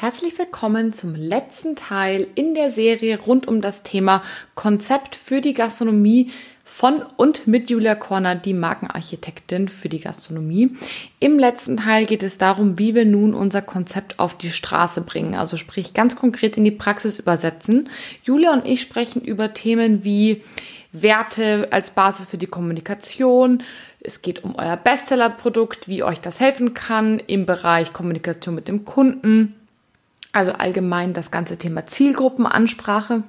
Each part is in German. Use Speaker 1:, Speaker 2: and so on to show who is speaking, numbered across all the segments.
Speaker 1: Herzlich willkommen zum letzten Teil in der Serie rund um das Thema Konzept für die Gastronomie von und mit Julia Korner, die Markenarchitektin für die Gastronomie. Im letzten Teil geht es darum, wie wir nun unser Konzept auf die Straße bringen, also sprich ganz konkret in die Praxis übersetzen. Julia und ich sprechen über Themen wie Werte als Basis für die Kommunikation. Es geht um euer Bestsellerprodukt, wie euch das helfen kann im Bereich Kommunikation mit dem Kunden also allgemein das ganze Thema Zielgruppenansprache.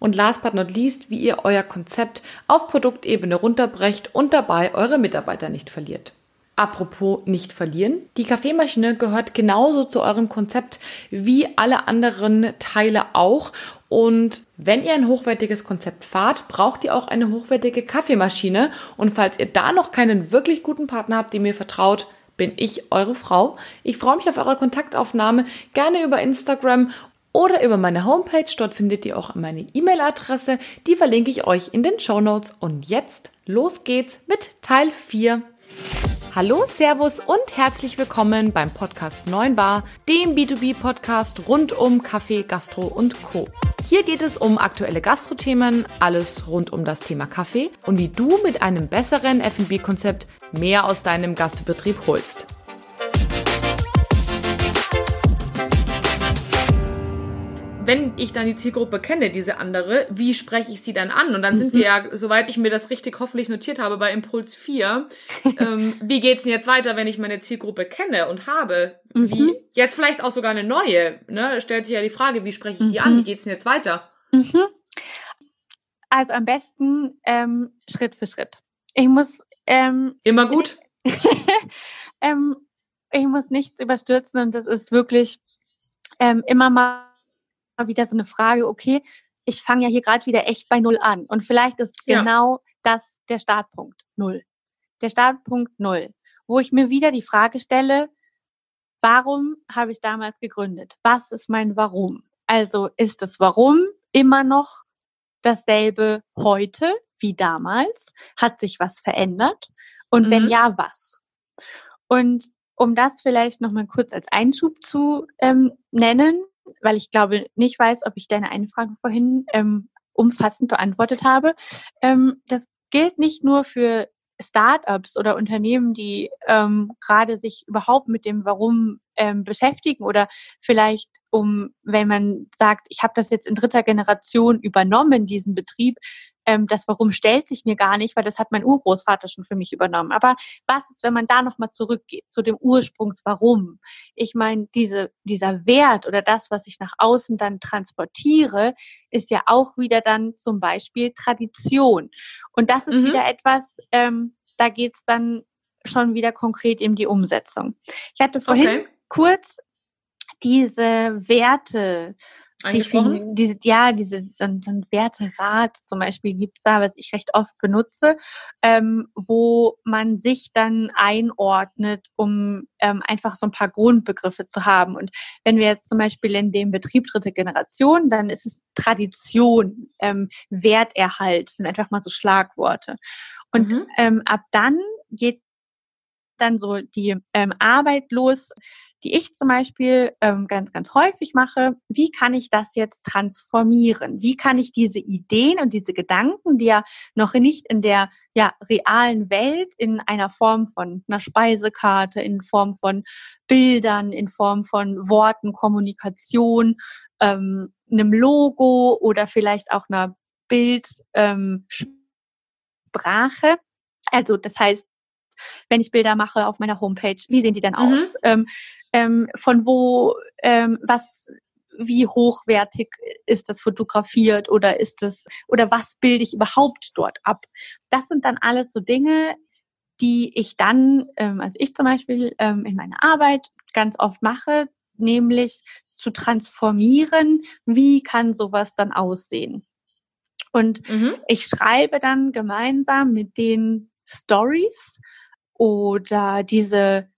Speaker 1: Und last but not least, wie ihr euer Konzept auf Produktebene runterbrecht und dabei eure Mitarbeiter nicht verliert. Apropos nicht verlieren. Die Kaffeemaschine gehört genauso zu eurem Konzept wie alle anderen Teile auch. Und wenn ihr ein hochwertiges Konzept fahrt, braucht ihr auch eine hochwertige Kaffeemaschine. Und falls ihr da noch keinen wirklich guten Partner habt, dem ihr vertraut, bin ich eure Frau. Ich freue mich auf eure Kontaktaufnahme, gerne über Instagram oder über meine Homepage. Dort findet ihr auch meine E-Mail-Adresse. Die verlinke ich euch in den Show Notes. Und jetzt los geht's mit Teil 4. Hallo, Servus und herzlich willkommen beim Podcast 9 Bar, dem B2B-Podcast rund um Kaffee, Gastro und Co. Hier geht es um aktuelle Gastrothemen, alles rund um das Thema Kaffee und wie du mit einem besseren F&B-Konzept mehr aus deinem Gastbetrieb holst. wenn ich dann die Zielgruppe kenne, diese andere, wie spreche ich sie dann an? Und dann sind wir mhm. ja, soweit ich mir das richtig hoffentlich notiert habe, bei Impuls 4. ähm, wie geht's denn jetzt weiter, wenn ich meine Zielgruppe kenne und habe? Wie, mhm. jetzt vielleicht auch sogar eine neue, ne? Stellt sich ja die Frage, wie spreche ich die an? Wie mhm. geht's denn jetzt weiter?
Speaker 2: Also am besten ähm, Schritt für Schritt. Ich muss ähm,
Speaker 1: immer gut.
Speaker 2: ähm, ich muss nichts überstürzen und das ist wirklich ähm, immer mal wieder so eine Frage, okay, ich fange ja hier gerade wieder echt bei Null an. Und vielleicht ist ja. genau das der Startpunkt Null. Der Startpunkt Null, wo ich mir wieder die Frage stelle, warum habe ich damals gegründet? Was ist mein Warum? Also ist das Warum immer noch dasselbe heute wie damals? Hat sich was verändert? Und mhm. wenn ja, was? Und um das vielleicht nochmal kurz als Einschub zu ähm, nennen, weil ich glaube nicht weiß, ob ich deine eine Frage vorhin ähm, umfassend beantwortet habe. Ähm, das gilt nicht nur für Startups oder Unternehmen, die ähm, gerade sich überhaupt mit dem Warum ähm, beschäftigen oder vielleicht um, wenn man sagt, ich habe das jetzt in dritter Generation übernommen, diesen Betrieb, ähm, das Warum stellt sich mir gar nicht, weil das hat mein Urgroßvater schon für mich übernommen. Aber was ist, wenn man da nochmal zurückgeht zu dem Ursprungswarum? Ich meine, diese, dieser Wert oder das, was ich nach außen dann transportiere, ist ja auch wieder dann zum Beispiel Tradition. Und das ist mhm. wieder etwas, ähm, da geht's dann schon wieder konkret in die Umsetzung. Ich hatte vorhin okay. kurz diese Werte
Speaker 1: angesprochen?
Speaker 2: Die, diese, ja, diese, so, so ein Werterat zum Beispiel gibt's da, was ich recht oft benutze, ähm, wo man sich dann einordnet, um ähm, einfach so ein paar Grundbegriffe zu haben. Und wenn wir jetzt zum Beispiel in dem Betrieb dritte Generation, dann ist es Tradition, ähm, Werterhalt, sind einfach mal so Schlagworte. Und mhm. ähm, ab dann geht dann so die ähm, Arbeit los, die ich zum Beispiel ähm, ganz, ganz häufig mache. Wie kann ich das jetzt transformieren? Wie kann ich diese Ideen und diese Gedanken, die ja noch nicht in der ja, realen Welt in einer Form von einer Speisekarte, in Form von Bildern, in Form von Worten, Kommunikation, ähm, einem Logo oder vielleicht auch einer Bildsprache. Ähm, also das heißt, wenn ich Bilder mache auf meiner Homepage, wie sehen die denn mhm. aus? Ähm, ähm, von wo, ähm, was, wie hochwertig ist das fotografiert oder ist es, oder was bilde ich überhaupt dort ab? Das sind dann alles so Dinge, die ich dann, ähm, also ich zum Beispiel ähm, in meiner Arbeit ganz oft mache, nämlich zu transformieren, wie kann sowas dann aussehen? Und mhm. ich schreibe dann gemeinsam mit den Stories oder diese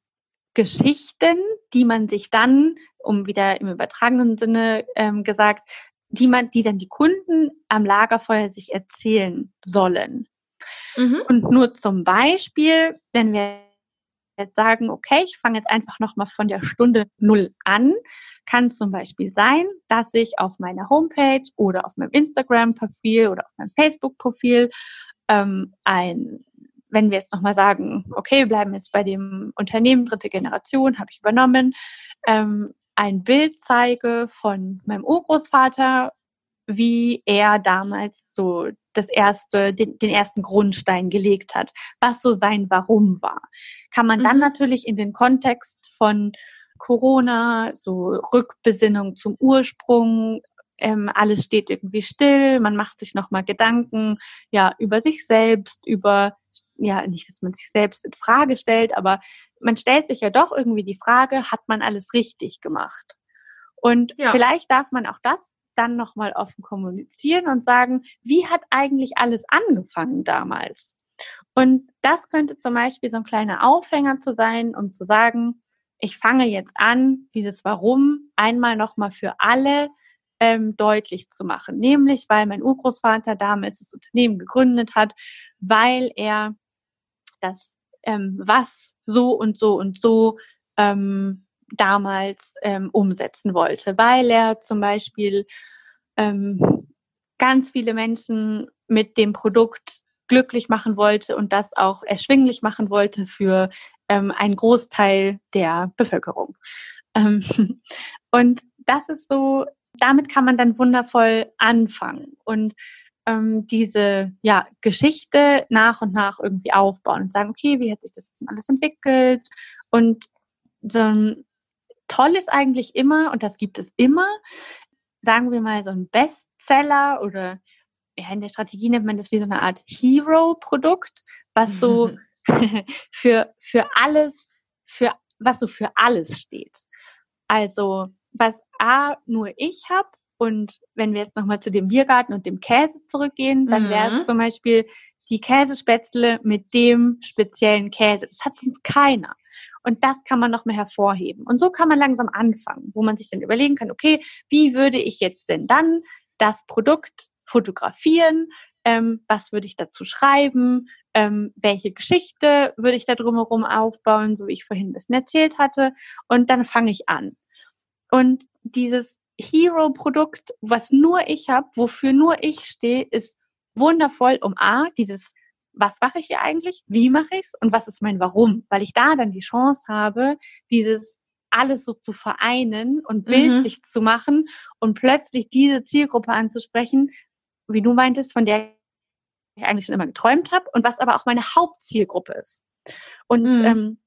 Speaker 2: Geschichten, die man sich dann, um wieder im übertragenen Sinne ähm, gesagt, die man, die dann die Kunden am Lagerfeuer sich erzählen sollen. Mhm. Und nur zum Beispiel, wenn wir jetzt sagen, okay, ich fange jetzt einfach nochmal von der Stunde null an, kann zum Beispiel sein, dass ich auf meiner Homepage oder auf meinem Instagram-Profil oder auf meinem Facebook-Profil ähm, ein, wenn wir jetzt nochmal sagen, okay, wir bleiben jetzt bei dem Unternehmen dritte Generation, habe ich übernommen, ähm, ein Bild zeige von meinem Urgroßvater, wie er damals so das erste, den, den ersten Grundstein gelegt hat, was so sein Warum war. Kann man dann mhm. natürlich in den Kontext von Corona, so Rückbesinnung zum Ursprung, ähm, alles steht irgendwie still, man macht sich nochmal Gedanken, ja, über sich selbst, über, ja, nicht, dass man sich selbst in Frage stellt, aber man stellt sich ja doch irgendwie die Frage, hat man alles richtig gemacht? Und ja. vielleicht darf man auch das dann nochmal offen kommunizieren und sagen, wie hat eigentlich alles angefangen damals? Und das könnte zum Beispiel so ein kleiner Aufhänger zu sein, um zu sagen, ich fange jetzt an, dieses Warum einmal nochmal für alle ähm, deutlich zu machen. Nämlich, weil mein Urgroßvater damals das Unternehmen gegründet hat, weil er das ähm, was so und so und so ähm, damals ähm, umsetzen wollte, weil er zum Beispiel ähm, ganz viele Menschen mit dem Produkt glücklich machen wollte und das auch erschwinglich machen wollte für ähm, einen Großteil der Bevölkerung. Ähm, und das ist so, damit kann man dann wundervoll anfangen und ähm, diese ja, Geschichte nach und nach irgendwie aufbauen und sagen, okay, wie hat sich das alles entwickelt? Und so toll ist eigentlich immer, und das gibt es immer, sagen wir mal, so ein Bestseller oder ja, in der Strategie nennt man das wie so eine Art Hero-Produkt, was so für, für alles, für, was so für alles steht. Also, was A, nur ich habe und wenn wir jetzt nochmal zu dem Biergarten und dem Käse zurückgehen, dann wäre es mhm. zum Beispiel die Käsespätzle mit dem speziellen Käse. Das hat sonst keiner. Und das kann man noch mehr hervorheben. Und so kann man langsam anfangen, wo man sich dann überlegen kann, okay, wie würde ich jetzt denn dann das Produkt fotografieren? Ähm, was würde ich dazu schreiben? Ähm, welche Geschichte würde ich da drumherum aufbauen, so wie ich vorhin ein bisschen erzählt hatte? Und dann fange ich an. Und dieses Hero-Produkt, was nur ich habe, wofür nur ich stehe, ist wundervoll, um A, dieses was mache ich hier eigentlich, wie mache ich es und was ist mein Warum, weil ich da dann die Chance habe, dieses alles so zu vereinen und mhm. bildlich mhm. zu machen und plötzlich diese Zielgruppe anzusprechen, wie du meintest, von der ich eigentlich schon immer geträumt habe und was aber auch meine Hauptzielgruppe ist. Und mhm. ähm,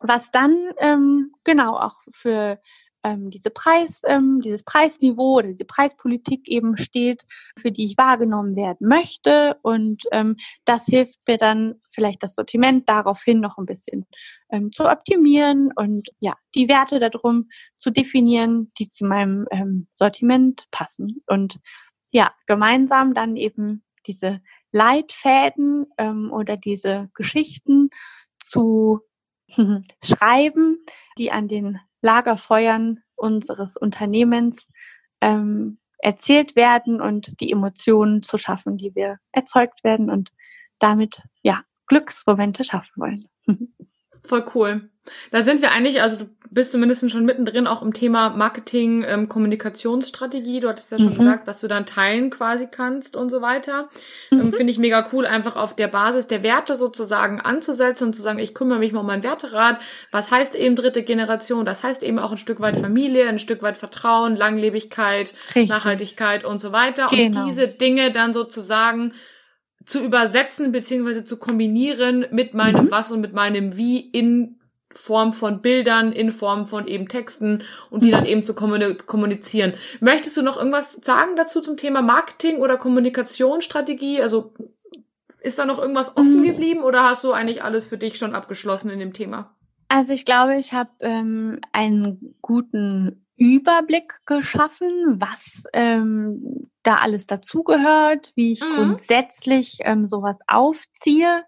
Speaker 2: was dann ähm, genau auch für ähm, diese Preis, ähm, dieses Preisniveau oder diese Preispolitik eben steht, für die ich wahrgenommen werden möchte. Und ähm, das hilft mir dann vielleicht das Sortiment daraufhin noch ein bisschen ähm, zu optimieren und ja, die Werte darum zu definieren, die zu meinem ähm, Sortiment passen. Und ja, gemeinsam dann eben diese Leitfäden ähm, oder diese Geschichten zu schreiben, die an den Lagerfeuern unseres Unternehmens ähm, erzählt werden und die Emotionen zu schaffen, die wir erzeugt werden und damit ja Glücksmomente schaffen wollen.
Speaker 1: Voll cool. Da sind wir eigentlich, also du bist zumindest schon mittendrin auch im Thema Marketing, ähm, Kommunikationsstrategie. Du hattest ja schon mhm. gesagt, was du dann teilen quasi kannst und so weiter. Ähm, mhm. Ähm, Finde ich mega cool, einfach auf der Basis der Werte sozusagen anzusetzen und zu sagen, ich kümmere mich mal um mein Werterat. Was heißt eben dritte Generation? Das heißt eben auch ein Stück weit Familie, ein Stück weit Vertrauen, Langlebigkeit, Richtig. Nachhaltigkeit und so weiter. Genau. Und diese Dinge dann sozusagen zu übersetzen beziehungsweise zu kombinieren mit meinem mhm. Was und mit meinem Wie in Form von Bildern, in Form von eben Texten und die mhm. dann eben zu kommunizieren. Möchtest du noch irgendwas sagen dazu zum Thema Marketing oder Kommunikationsstrategie? Also ist da noch irgendwas offen mhm. geblieben oder hast du eigentlich alles für dich schon abgeschlossen in dem Thema?
Speaker 2: Also ich glaube, ich habe ähm, einen guten Überblick geschaffen, was ähm, da alles dazugehört, wie ich mhm. grundsätzlich ähm, sowas aufziehe,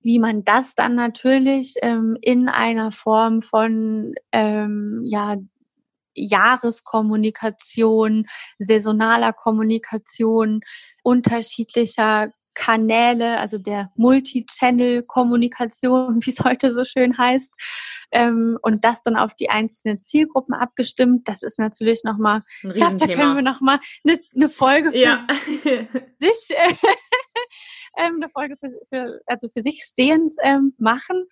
Speaker 2: wie man das dann natürlich ähm, in einer Form von ähm, ja Jahreskommunikation, saisonaler Kommunikation, unterschiedlicher Kanäle, also der Multi-Channel-Kommunikation, wie es heute so schön heißt, ähm, und das dann auf die einzelnen Zielgruppen abgestimmt. Das ist natürlich nochmal, ich glaube, da können wir nochmal eine, eine Folge für ja. sich, äh, eine Folge für, für, also für sich stehend ähm, machen.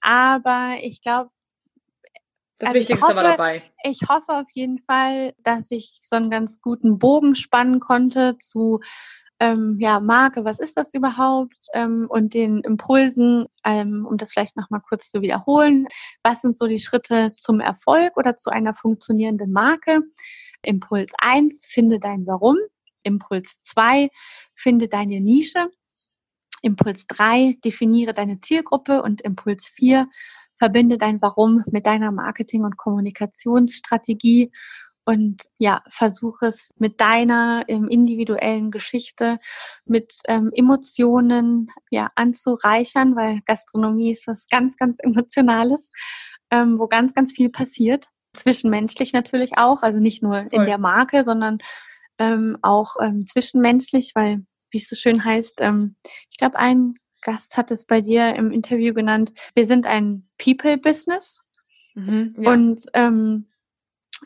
Speaker 2: Aber ich glaube,
Speaker 1: das also Wichtigste hoffe, war dabei.
Speaker 2: Ich hoffe auf jeden Fall, dass ich so einen ganz guten Bogen spannen konnte zu ähm, ja, Marke, was ist das überhaupt? Ähm, und den Impulsen, ähm, um das vielleicht nochmal kurz zu wiederholen. Was sind so die Schritte zum Erfolg oder zu einer funktionierenden Marke? Impuls 1, finde dein Warum. Impuls 2, finde deine Nische. Impuls 3, definiere deine Zielgruppe. Und Impuls 4, verbinde dein Warum mit deiner Marketing- und Kommunikationsstrategie und ja, versuche es mit deiner ähm, individuellen Geschichte, mit ähm, Emotionen ja anzureichern, weil Gastronomie ist was ganz, ganz Emotionales, ähm, wo ganz, ganz viel passiert. Zwischenmenschlich natürlich auch, also nicht nur Voll. in der Marke, sondern ähm, auch ähm, zwischenmenschlich, weil, wie es so schön heißt, ähm, ich glaube, ein Gast hat es bei dir im Interview genannt, wir sind ein People-Business. Mhm, ja. Und ähm,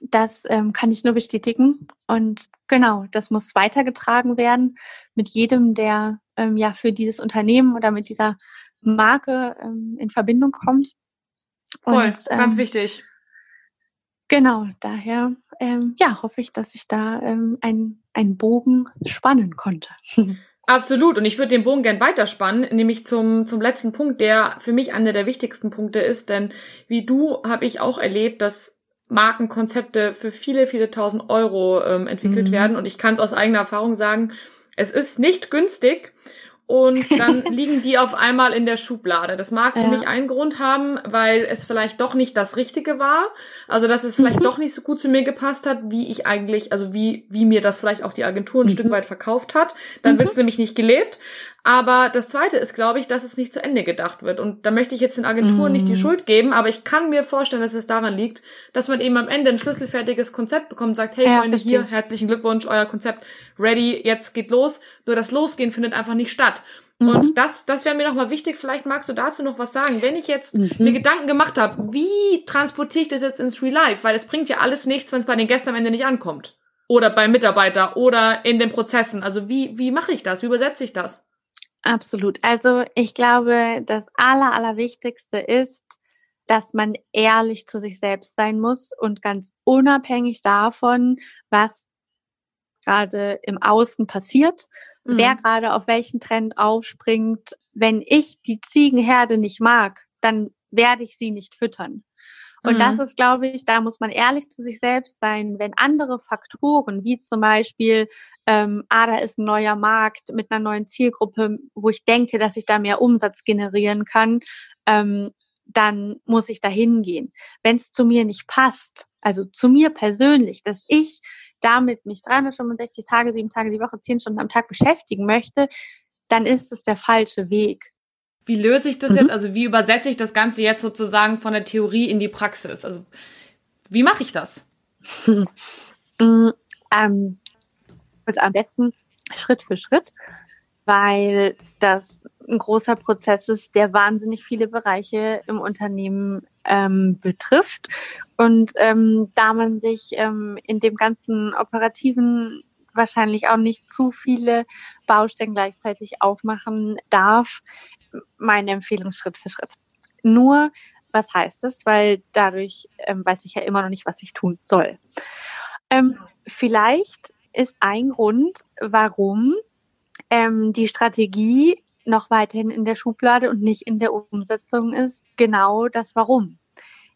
Speaker 2: das ähm, kann ich nur bestätigen. Und genau, das muss weitergetragen werden mit jedem, der ähm, ja für dieses Unternehmen oder mit dieser Marke ähm, in Verbindung kommt.
Speaker 1: Voll, Und, ganz ähm, wichtig.
Speaker 2: Genau, daher ähm, ja, hoffe ich, dass ich da ähm, einen Bogen spannen konnte.
Speaker 1: Absolut. Und ich würde den Bogen gern weiterspannen, nämlich zum, zum letzten Punkt, der für mich einer der wichtigsten Punkte ist. Denn wie du habe ich auch erlebt, dass Markenkonzepte für viele, viele tausend Euro ähm, entwickelt mhm. werden. Und ich kann es aus eigener Erfahrung sagen, es ist nicht günstig und dann liegen die auf einmal in der Schublade. Das mag für ja. mich einen Grund haben, weil es vielleicht doch nicht das Richtige war. Also, dass es vielleicht mhm. doch nicht so gut zu mir gepasst hat, wie ich eigentlich, also wie, wie mir das vielleicht auch die Agentur ein mhm. Stück weit verkauft hat. Dann mhm. wird es nämlich nicht gelebt. Aber das zweite ist, glaube ich, dass es nicht zu Ende gedacht wird. Und da möchte ich jetzt den Agenturen nicht die mhm. Schuld geben, aber ich kann mir vorstellen, dass es daran liegt, dass man eben am Ende ein schlüsselfertiges Konzept bekommt und sagt, hey ja, Freunde, hier, herzlichen Glückwunsch, euer Konzept ready, jetzt geht los. Nur das Losgehen findet einfach nicht statt. Mhm. Und das, das wäre mir nochmal wichtig. Vielleicht magst du dazu noch was sagen. Wenn ich jetzt mhm. mir Gedanken gemacht habe, wie transportiere ich das jetzt ins Real Life? Weil es bringt ja alles nichts, wenn es bei den Gästen am Ende nicht ankommt. Oder beim Mitarbeiter oder in den Prozessen. Also wie, wie mache ich das? Wie übersetze ich das?
Speaker 2: Absolut. Also ich glaube, das Aller, Allerwichtigste ist, dass man ehrlich zu sich selbst sein muss und ganz unabhängig davon, was gerade im Außen passiert, mhm. wer gerade auf welchen Trend aufspringt. Wenn ich die Ziegenherde nicht mag, dann werde ich sie nicht füttern. Und mhm. das ist, glaube ich, da muss man ehrlich zu sich selbst sein. Wenn andere Faktoren, wie zum Beispiel, ähm, ah, da ist ein neuer Markt mit einer neuen Zielgruppe, wo ich denke, dass ich da mehr Umsatz generieren kann, ähm, dann muss ich da hingehen. Wenn es zu mir nicht passt, also zu mir persönlich, dass ich damit mich 365 Tage, sieben Tage die Woche, zehn Stunden am Tag beschäftigen möchte, dann ist es der falsche Weg.
Speaker 1: Wie löse ich das mhm. jetzt? Also wie übersetze ich das Ganze jetzt sozusagen von der Theorie in die Praxis? Also wie mache ich das?
Speaker 2: ähm, also am besten Schritt für Schritt, weil das ein großer Prozess ist, der wahnsinnig viele Bereiche im Unternehmen ähm, betrifft. Und ähm, da man sich ähm, in dem ganzen operativen wahrscheinlich auch nicht zu viele Baustellen gleichzeitig aufmachen darf, meine Empfehlung Schritt für Schritt. Nur, was heißt es? Weil dadurch ähm, weiß ich ja immer noch nicht, was ich tun soll. Ähm, vielleicht ist ein Grund, warum ähm, die Strategie noch weiterhin in der Schublade und nicht in der Umsetzung ist, genau das Warum.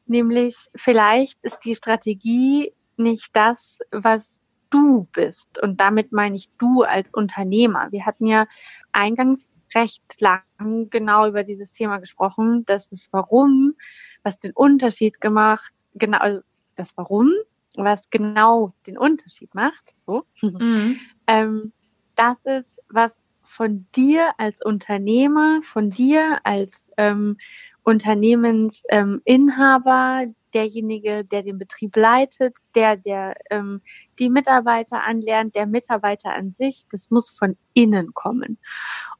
Speaker 2: Nämlich vielleicht ist die Strategie nicht das, was du bist. Und damit meine ich du als Unternehmer. Wir hatten ja eingangs recht lang genau über dieses Thema gesprochen, dass das Warum, was den Unterschied gemacht, genau, also das Warum, was genau den Unterschied macht, so, mhm. ähm, das ist, was von dir als Unternehmer, von dir als ähm, Unternehmensinhaber derjenige, der den Betrieb leitet, der, der ähm, die Mitarbeiter anlernt, der Mitarbeiter an sich, das muss von innen kommen.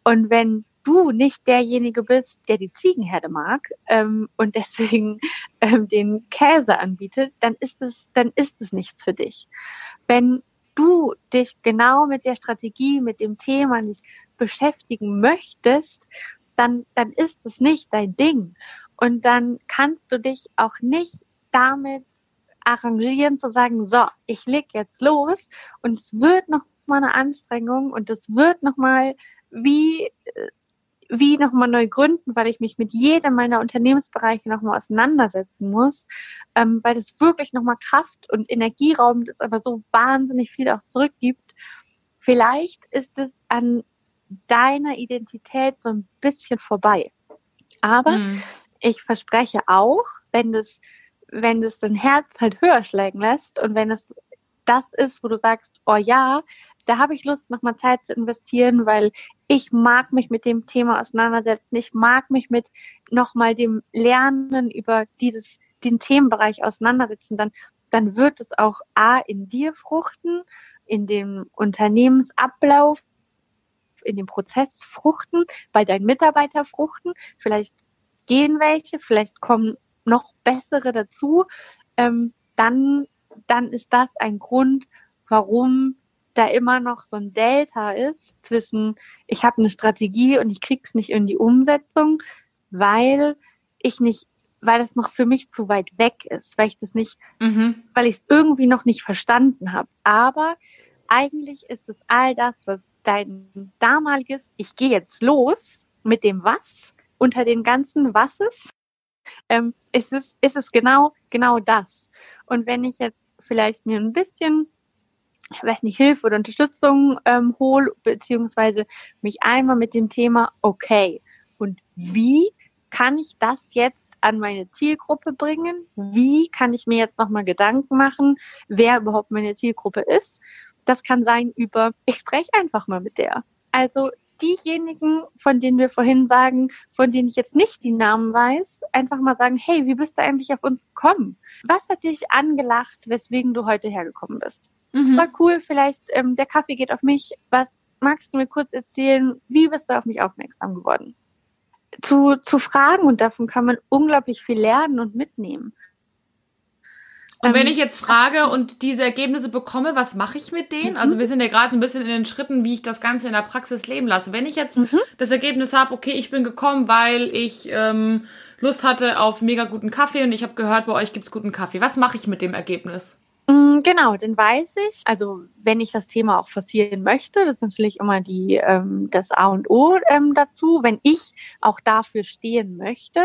Speaker 2: Und wenn du nicht derjenige bist, der die Ziegenherde mag ähm, und deswegen ähm, den Käse anbietet, dann ist es, dann ist es nichts für dich. Wenn du dich genau mit der Strategie, mit dem Thema nicht beschäftigen möchtest, dann, dann ist es nicht dein Ding. Und dann kannst du dich auch nicht damit arrangieren zu sagen, so, ich leg jetzt los und es wird noch mal eine Anstrengung und es wird noch mal wie wie nochmal neu gründen, weil ich mich mit jedem meiner Unternehmensbereiche nochmal auseinandersetzen muss, ähm, weil das wirklich nochmal Kraft und Energieraubend ist, aber so wahnsinnig viel auch zurückgibt. Vielleicht ist es an deiner Identität so ein bisschen vorbei. Aber mhm. ich verspreche auch, wenn das, wenn das dein Herz halt höher schlägen lässt und wenn es das ist, wo du sagst, oh ja, da habe ich Lust, nochmal Zeit zu investieren, weil ich mag mich mit dem Thema auseinandersetzen. Ich mag mich mit nochmal dem Lernen über dieses, diesen Themenbereich auseinandersetzen. Dann, dann wird es auch A in dir fruchten, in dem Unternehmensablauf, in dem Prozess fruchten, bei deinen Mitarbeitern fruchten. Vielleicht gehen welche, vielleicht kommen noch bessere dazu. Ähm, dann, dann ist das ein Grund, warum da immer noch so ein Delta ist zwischen, ich habe eine Strategie und ich krieg's nicht in die Umsetzung, weil ich nicht, weil es noch für mich zu weit weg ist, weil ich das nicht, mhm. weil ich es irgendwie noch nicht verstanden habe. Aber eigentlich ist es all das, was dein damaliges, ich gehe jetzt los mit dem Was unter den ganzen Wasses, ähm, ist es, ist es genau, genau das. Und wenn ich jetzt vielleicht mir ein bisschen weiß nicht, Hilfe oder Unterstützung ähm, hole, beziehungsweise mich einmal mit dem Thema, okay, und wie kann ich das jetzt an meine Zielgruppe bringen? Wie kann ich mir jetzt nochmal Gedanken machen, wer überhaupt meine Zielgruppe ist? Das kann sein über, ich spreche einfach mal mit der. Also diejenigen, von denen wir vorhin sagen, von denen ich jetzt nicht die Namen weiß, einfach mal sagen, hey, wie bist du eigentlich auf uns gekommen? Was hat dich angelacht, weswegen du heute hergekommen bist? Mhm. Das war cool, vielleicht ähm, der Kaffee geht auf mich. Was magst du mir kurz erzählen? Wie bist du auf mich aufmerksam geworden? Zu, zu fragen und davon kann man unglaublich viel lernen und mitnehmen.
Speaker 1: Und wenn ähm, ich jetzt frage und diese Ergebnisse bekomme, was mache ich mit denen? Mhm. Also wir sind ja gerade so ein bisschen in den Schritten, wie ich das Ganze in der Praxis leben lasse. Wenn ich jetzt mhm. das Ergebnis habe, okay, ich bin gekommen, weil ich ähm, Lust hatte auf mega guten Kaffee und ich habe gehört, bei euch gibt's guten Kaffee. Was mache ich mit dem Ergebnis?
Speaker 2: Mm, genau, den weiß ich. Also wenn ich das Thema auch forcieren möchte, das ist natürlich immer die ähm, das A und O ähm, dazu. Wenn ich auch dafür stehen möchte,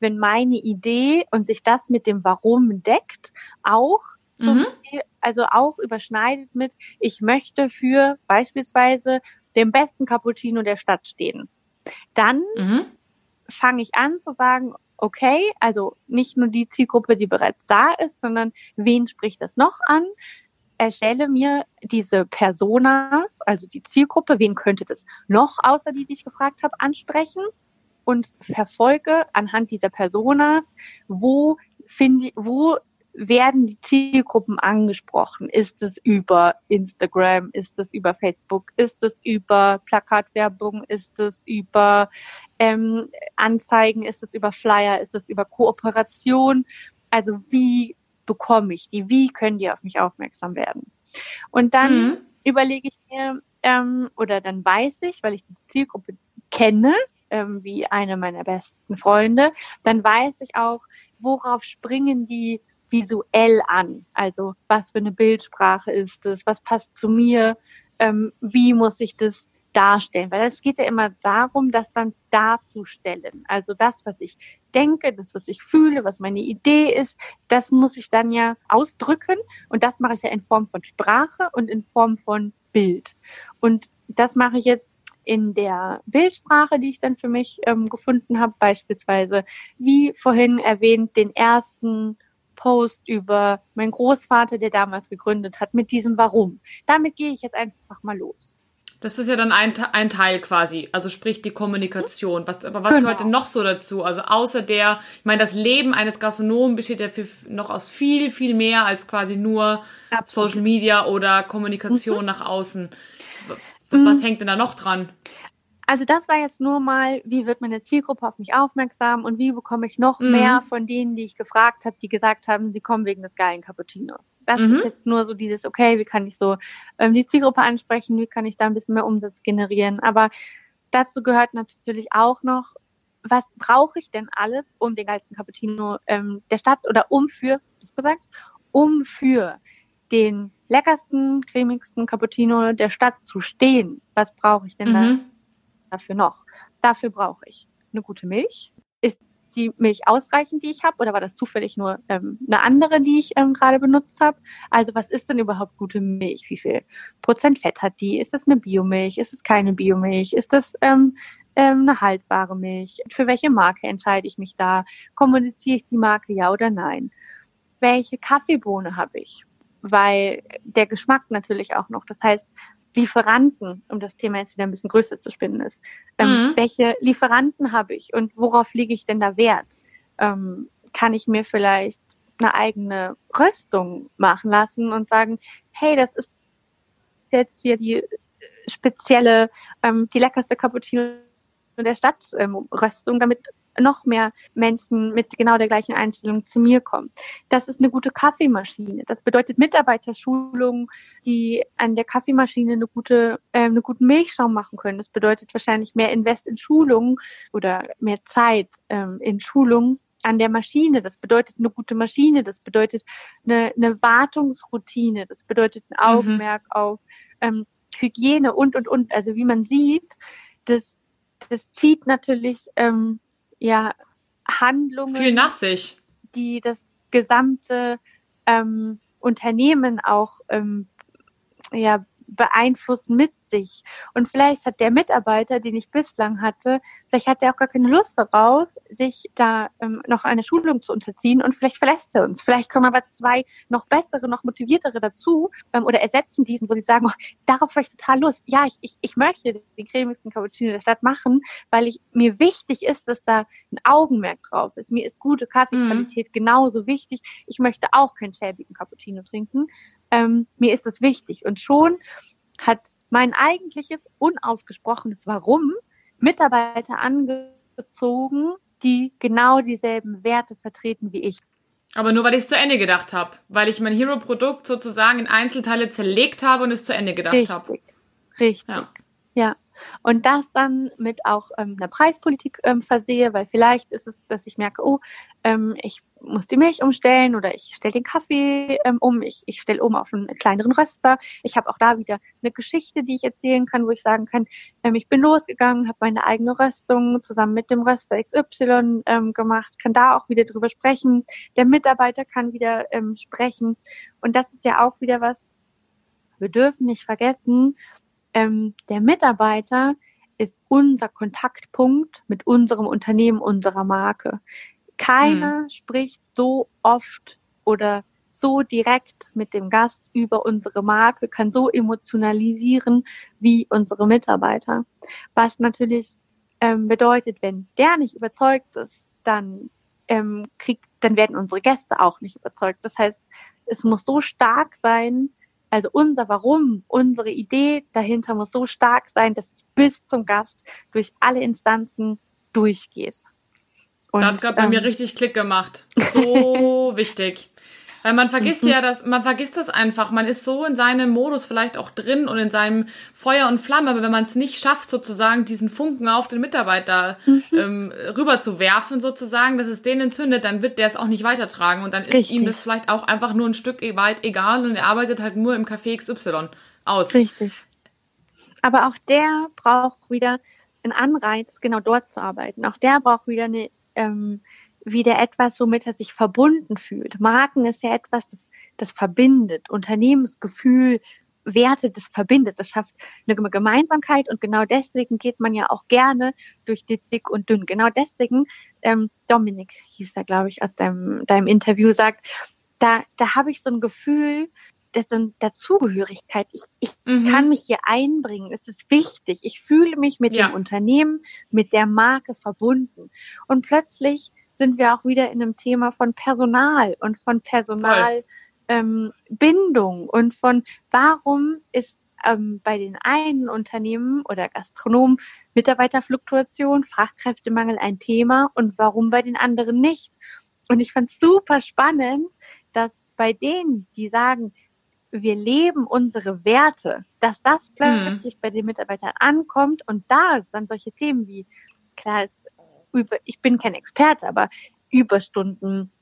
Speaker 2: wenn meine Idee und sich das mit dem Warum deckt, auch zum, mhm. also auch überschneidet mit, ich möchte für beispielsweise den besten Cappuccino der Stadt stehen. Dann mhm. fange ich an zu sagen, okay, also nicht nur die Zielgruppe, die bereits da ist, sondern wen spricht das noch an? Erstelle mir diese Personas, also die Zielgruppe, wen könnte das noch außer die, die ich gefragt habe, ansprechen und verfolge anhand dieser Personas, wo finde, wo werden die Zielgruppen angesprochen? Ist es über Instagram? Ist es über Facebook? Ist es über Plakatwerbung? Ist es über ähm, Anzeigen? Ist es über Flyer? Ist es über Kooperation? Also wie bekomme ich die? Wie können die auf mich aufmerksam werden? Und dann mhm. überlege ich mir, ähm, oder dann weiß ich, weil ich die Zielgruppe kenne, ähm, wie eine meiner besten Freunde, dann weiß ich auch, worauf springen die visuell an. Also was für eine Bildsprache ist es, was passt zu mir, ähm, wie muss ich das darstellen, weil es geht ja immer darum, das dann darzustellen. Also das, was ich denke, das, was ich fühle, was meine Idee ist, das muss ich dann ja ausdrücken und das mache ich ja in Form von Sprache und in Form von Bild. Und das mache ich jetzt in der Bildsprache, die ich dann für mich ähm, gefunden habe, beispielsweise, wie vorhin erwähnt, den ersten Post über meinen Großvater, der damals gegründet hat, mit diesem Warum. Damit gehe ich jetzt einfach mal los.
Speaker 1: Das ist ja dann ein, ein Teil quasi, also sprich die Kommunikation. Was, aber was genau. gehört denn noch so dazu? Also außer der, ich meine, das Leben eines Gastronomen besteht ja für, noch aus viel, viel mehr als quasi nur Absolut. Social Media oder Kommunikation mhm. nach außen. Was mhm. hängt denn da noch dran?
Speaker 2: Also das war jetzt nur mal, wie wird meine Zielgruppe auf mich aufmerksam und wie bekomme ich noch mhm. mehr von denen, die ich gefragt habe, die gesagt haben, sie kommen wegen des geilen Cappuccinos. Das mhm. ist jetzt nur so dieses, okay, wie kann ich so ähm, die Zielgruppe ansprechen, wie kann ich da ein bisschen mehr Umsatz generieren. Aber dazu gehört natürlich auch noch, was brauche ich denn alles, um den geilsten Cappuccino ähm, der Stadt oder um für, ich gesagt, um für den leckersten, cremigsten Cappuccino der Stadt zu stehen. Was brauche ich denn mhm. da? Dafür noch? Dafür brauche ich eine gute Milch. Ist die Milch ausreichend, die ich habe, oder war das zufällig nur ähm, eine andere, die ich ähm, gerade benutzt habe? Also was ist denn überhaupt gute Milch? Wie viel Prozent Fett hat die? Ist das eine Biomilch? Ist es keine Biomilch? Ist das ähm, ähm, eine haltbare Milch? Für welche Marke entscheide ich mich da? Kommuniziere ich die Marke ja oder nein? Welche Kaffeebohne habe ich? Weil der Geschmack natürlich auch noch. Das heißt, Lieferanten, um das Thema jetzt wieder ein bisschen größer zu spinnen ist. Ähm, mhm. Welche Lieferanten habe ich und worauf lege ich denn da Wert? Ähm, kann ich mir vielleicht eine eigene Röstung machen lassen und sagen, hey, das ist jetzt hier die spezielle, ähm, die leckerste Cappuccino der Stadtröstung, ähm, damit noch mehr Menschen mit genau der gleichen Einstellung zu mir kommen. Das ist eine gute Kaffeemaschine. Das bedeutet Mitarbeiterschulungen, die an der Kaffeemaschine eine gute, äh, eine guten Milchschaum machen können. Das bedeutet wahrscheinlich mehr Invest in Schulungen oder mehr Zeit ähm, in Schulungen an der Maschine. Das bedeutet eine gute Maschine. Das bedeutet eine, eine Wartungsroutine. Das bedeutet ein mhm. Augenmerk mhm. auf ähm, Hygiene und, und, und. Also wie man sieht, das, das zieht natürlich ähm, ja, Handlungen.
Speaker 1: Viel nach sich.
Speaker 2: Die das gesamte ähm, Unternehmen auch ähm, ja, beeinflussen mit sich. Und vielleicht hat der Mitarbeiter, den ich bislang hatte, vielleicht hat er auch gar keine Lust darauf, sich da ähm, noch eine Schulung zu unterziehen und vielleicht verlässt er uns. Vielleicht kommen aber zwei noch bessere, noch motiviertere dazu ähm, oder ersetzen diesen, wo sie sagen, oh, darauf habe ich total Lust. Ja, ich, ich, ich möchte den cremigsten Cappuccino der Stadt machen, weil ich mir wichtig ist, dass da ein Augenmerk drauf ist. Mir ist gute Kaffeequalität mhm. genauso wichtig. Ich möchte auch keinen schäbigen Cappuccino trinken. Ähm, mir ist das wichtig. Und schon hat mein eigentliches unausgesprochenes Warum Mitarbeiter angezogen, die genau dieselben Werte vertreten wie ich.
Speaker 1: Aber nur weil ich es zu Ende gedacht habe, weil ich mein Hero-Produkt sozusagen in Einzelteile zerlegt habe und es zu Ende gedacht habe.
Speaker 2: Richtig, richtig. Ja. ja. Und das dann mit auch ähm, einer Preispolitik ähm, versehe, weil vielleicht ist es, dass ich merke, oh, ähm, ich muss die Milch umstellen oder ich stelle den Kaffee ähm, um, ich, ich stelle um auf einen kleineren Röster. Ich habe auch da wieder eine Geschichte, die ich erzählen kann, wo ich sagen kann, ähm, ich bin losgegangen, habe meine eigene Röstung zusammen mit dem Röster XY ähm, gemacht, kann da auch wieder drüber sprechen. Der Mitarbeiter kann wieder ähm, sprechen. Und das ist ja auch wieder was, wir dürfen nicht vergessen, ähm, der Mitarbeiter ist unser Kontaktpunkt mit unserem Unternehmen, unserer Marke. Keiner hm. spricht so oft oder so direkt mit dem Gast über unsere Marke, kann so emotionalisieren wie unsere Mitarbeiter. Was natürlich ähm, bedeutet, wenn der nicht überzeugt ist, dann ähm, kriegt, dann werden unsere Gäste auch nicht überzeugt. Das heißt, es muss so stark sein, also unser Warum, unsere Idee dahinter muss so stark sein, dass es bis zum Gast durch alle Instanzen durchgeht.
Speaker 1: Und, da hat gerade ähm, bei mir richtig Klick gemacht. So wichtig. Weil man vergisst mhm. ja das, man vergisst das einfach. Man ist so in seinem Modus vielleicht auch drin und in seinem Feuer und Flamme, aber wenn man es nicht schafft, sozusagen diesen Funken auf den Mitarbeiter mhm. ähm, rüber zu werfen, sozusagen, dass es den entzündet, dann wird der es auch nicht weitertragen und dann ist Richtig. ihm das vielleicht auch einfach nur ein Stück weit egal und er arbeitet halt nur im Café XY aus.
Speaker 2: Richtig. Aber auch der braucht wieder einen Anreiz, genau dort zu arbeiten. Auch der braucht wieder eine ähm, wieder etwas, womit er sich verbunden fühlt. Marken ist ja etwas, das, das verbindet. Unternehmensgefühl, Werte, das verbindet. Das schafft eine Gemeinsamkeit und genau deswegen geht man ja auch gerne durch die dick und dünn. Genau deswegen, ähm, Dominik hieß er, glaube ich, aus deinem, deinem Interview sagt, da, da habe ich so ein Gefühl, das eine Dazugehörigkeit. Ich, ich mhm. kann mich hier einbringen. Es ist wichtig. Ich fühle mich mit ja. dem Unternehmen, mit der Marke verbunden. Und plötzlich sind wir auch wieder in einem Thema von Personal und von Personalbindung ähm, und von warum ist ähm, bei den einen Unternehmen oder Gastronomen Mitarbeiterfluktuation, Fachkräftemangel ein Thema und warum bei den anderen nicht. Und ich fand es super spannend, dass bei denen, die sagen, wir leben unsere Werte, dass das plötzlich mhm. bei den Mitarbeitern ankommt und da sind solche Themen wie, klar, ich bin kein Experte, aber Überstunden,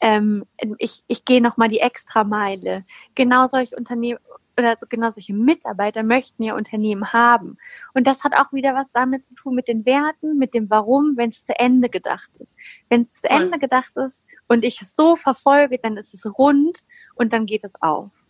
Speaker 2: ähm, ich, ich gehe nochmal die Extrameile. Genau solche Unternehmen oder genau solche Mitarbeiter möchten ja Unternehmen haben. Und das hat auch wieder was damit zu tun mit den Werten, mit dem Warum, wenn es zu Ende gedacht ist. Wenn es zu Ende gedacht ist und ich es so verfolge, dann ist es rund und dann geht es auf.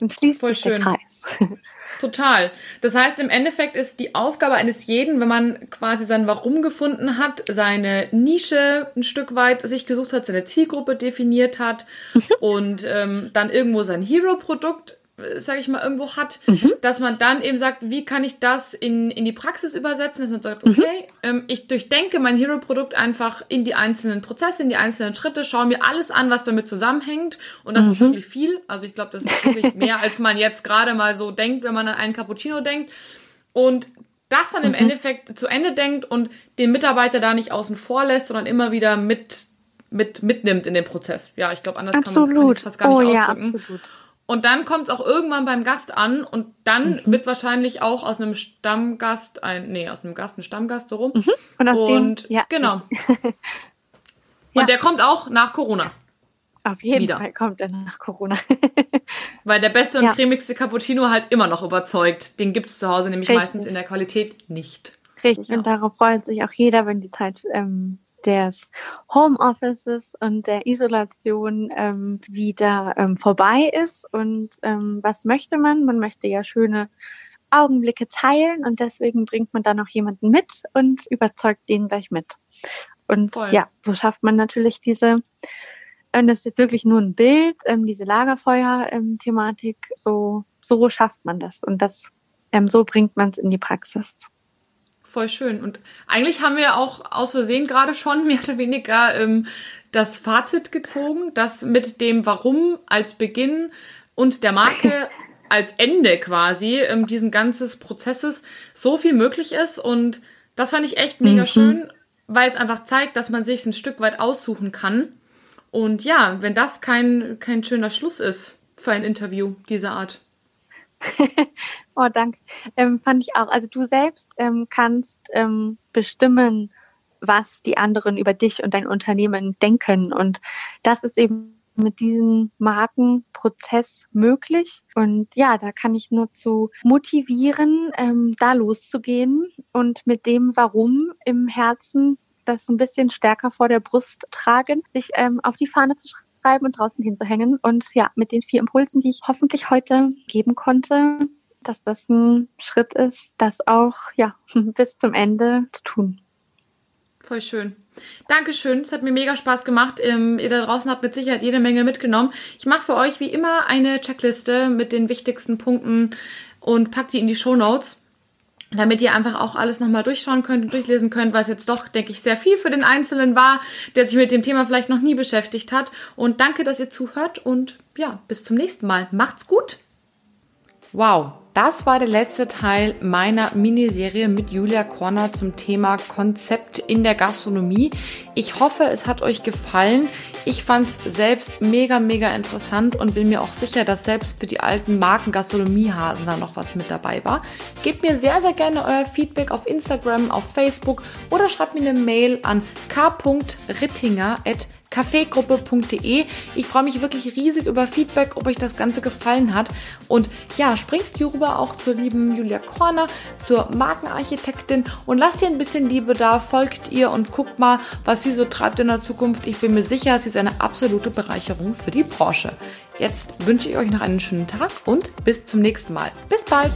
Speaker 2: Und schließt Voll sich schön. der Kreis.
Speaker 1: Total. Das heißt, im Endeffekt ist die Aufgabe eines jeden, wenn man quasi sein Warum gefunden hat, seine Nische ein Stück weit sich gesucht hat, seine Zielgruppe definiert hat mhm. und ähm, dann irgendwo sein Hero-Produkt sage ich mal, irgendwo hat, mhm. dass man dann eben sagt, wie kann ich das in, in die Praxis übersetzen, dass man sagt, mhm. okay, mhm. ähm, ich durchdenke mein Hero-Produkt einfach in die einzelnen Prozesse, in die einzelnen Schritte, schaue mir alles an, was damit zusammenhängt und das mhm. ist wirklich viel. Also ich glaube, das ist wirklich mehr, als man jetzt gerade mal so denkt, wenn man an einen Cappuccino denkt und das dann im mhm. Endeffekt zu Ende denkt und den Mitarbeiter da nicht außen vor lässt, sondern immer wieder mit mit mitnimmt in den Prozess. Ja, ich glaube, anders absolut. kann man das fast gar nicht oh, ausdrücken. Ja, absolut. Und dann kommt es auch irgendwann beim Gast an und dann mhm. wird wahrscheinlich auch aus einem Stammgast ein, nee, aus einem Gast ein Stammgast so rum. Mhm. Und, aus und dem, ja, genau. ja. Und der kommt auch nach Corona.
Speaker 2: Auf jeden wieder. Fall kommt er nach Corona.
Speaker 1: Weil der beste und ja. cremigste Cappuccino halt immer noch überzeugt. Den gibt es zu Hause nämlich Richtig. meistens in der Qualität nicht.
Speaker 2: Richtig, ja. und darauf freut sich auch jeder, wenn die Zeit ähm, des Homeoffices und der Isolation ähm, wieder ähm, vorbei ist. Und ähm, was möchte man? Man möchte ja schöne Augenblicke teilen und deswegen bringt man da noch jemanden mit und überzeugt den gleich mit. Und Voll. ja, so schafft man natürlich diese, und das ist jetzt wirklich nur ein Bild, ähm, diese Lagerfeuer-Thematik, so, so schafft man das und das, ähm, so bringt man es in die Praxis.
Speaker 1: Voll schön. Und eigentlich haben wir auch aus Versehen gerade schon mehr oder weniger ähm, das Fazit gezogen, dass mit dem Warum als Beginn und der Marke als Ende quasi ähm, diesen ganzes Prozesses so viel möglich ist. Und das fand ich echt mega mhm. schön, weil es einfach zeigt, dass man sich ein Stück weit aussuchen kann. Und ja, wenn das kein, kein schöner Schluss ist für ein Interview dieser Art.
Speaker 2: oh, danke. Ähm, fand ich auch. Also du selbst ähm, kannst ähm, bestimmen, was die anderen über dich und dein Unternehmen denken. Und das ist eben mit diesem Markenprozess möglich. Und ja, da kann ich nur zu motivieren, ähm, da loszugehen und mit dem Warum im Herzen das ein bisschen stärker vor der Brust tragen, sich ähm, auf die Fahne zu schreiben schreiben und draußen hinzuhängen. Und ja, mit den vier Impulsen, die ich hoffentlich heute geben konnte, dass das ein Schritt ist, das auch ja bis zum Ende zu tun.
Speaker 1: Voll schön. Dankeschön, es hat mir mega Spaß gemacht. Ähm, ihr da draußen habt mit Sicherheit jede Menge mitgenommen. Ich mache für euch wie immer eine Checkliste mit den wichtigsten Punkten und pack die in die Show Notes damit ihr einfach auch alles nochmal durchschauen könnt und durchlesen könnt, was jetzt doch, denke ich, sehr viel für den Einzelnen war, der sich mit dem Thema vielleicht noch nie beschäftigt hat. Und danke, dass ihr zuhört und ja, bis zum nächsten Mal. Macht's gut! Wow, das war der letzte Teil meiner Miniserie mit Julia Korner zum Thema Konzept in der Gastronomie. Ich hoffe, es hat euch gefallen. Ich fand es selbst mega, mega interessant und bin mir auch sicher, dass selbst für die alten Marken Gastronomiehasen da noch was mit dabei war. Gebt mir sehr, sehr gerne euer Feedback auf Instagram, auf Facebook oder schreibt mir eine Mail an k.rittinger.com kaffeegruppe.de. Ich freue mich wirklich riesig über Feedback, ob euch das Ganze gefallen hat. Und ja, springt hierüber auch zur lieben Julia Korner, zur Markenarchitektin und lasst ihr ein bisschen Liebe da, folgt ihr und guckt mal, was sie so treibt in der Zukunft. Ich bin mir sicher, sie ist eine absolute Bereicherung für die Branche. Jetzt wünsche ich euch noch einen schönen Tag und bis zum nächsten Mal. Bis bald!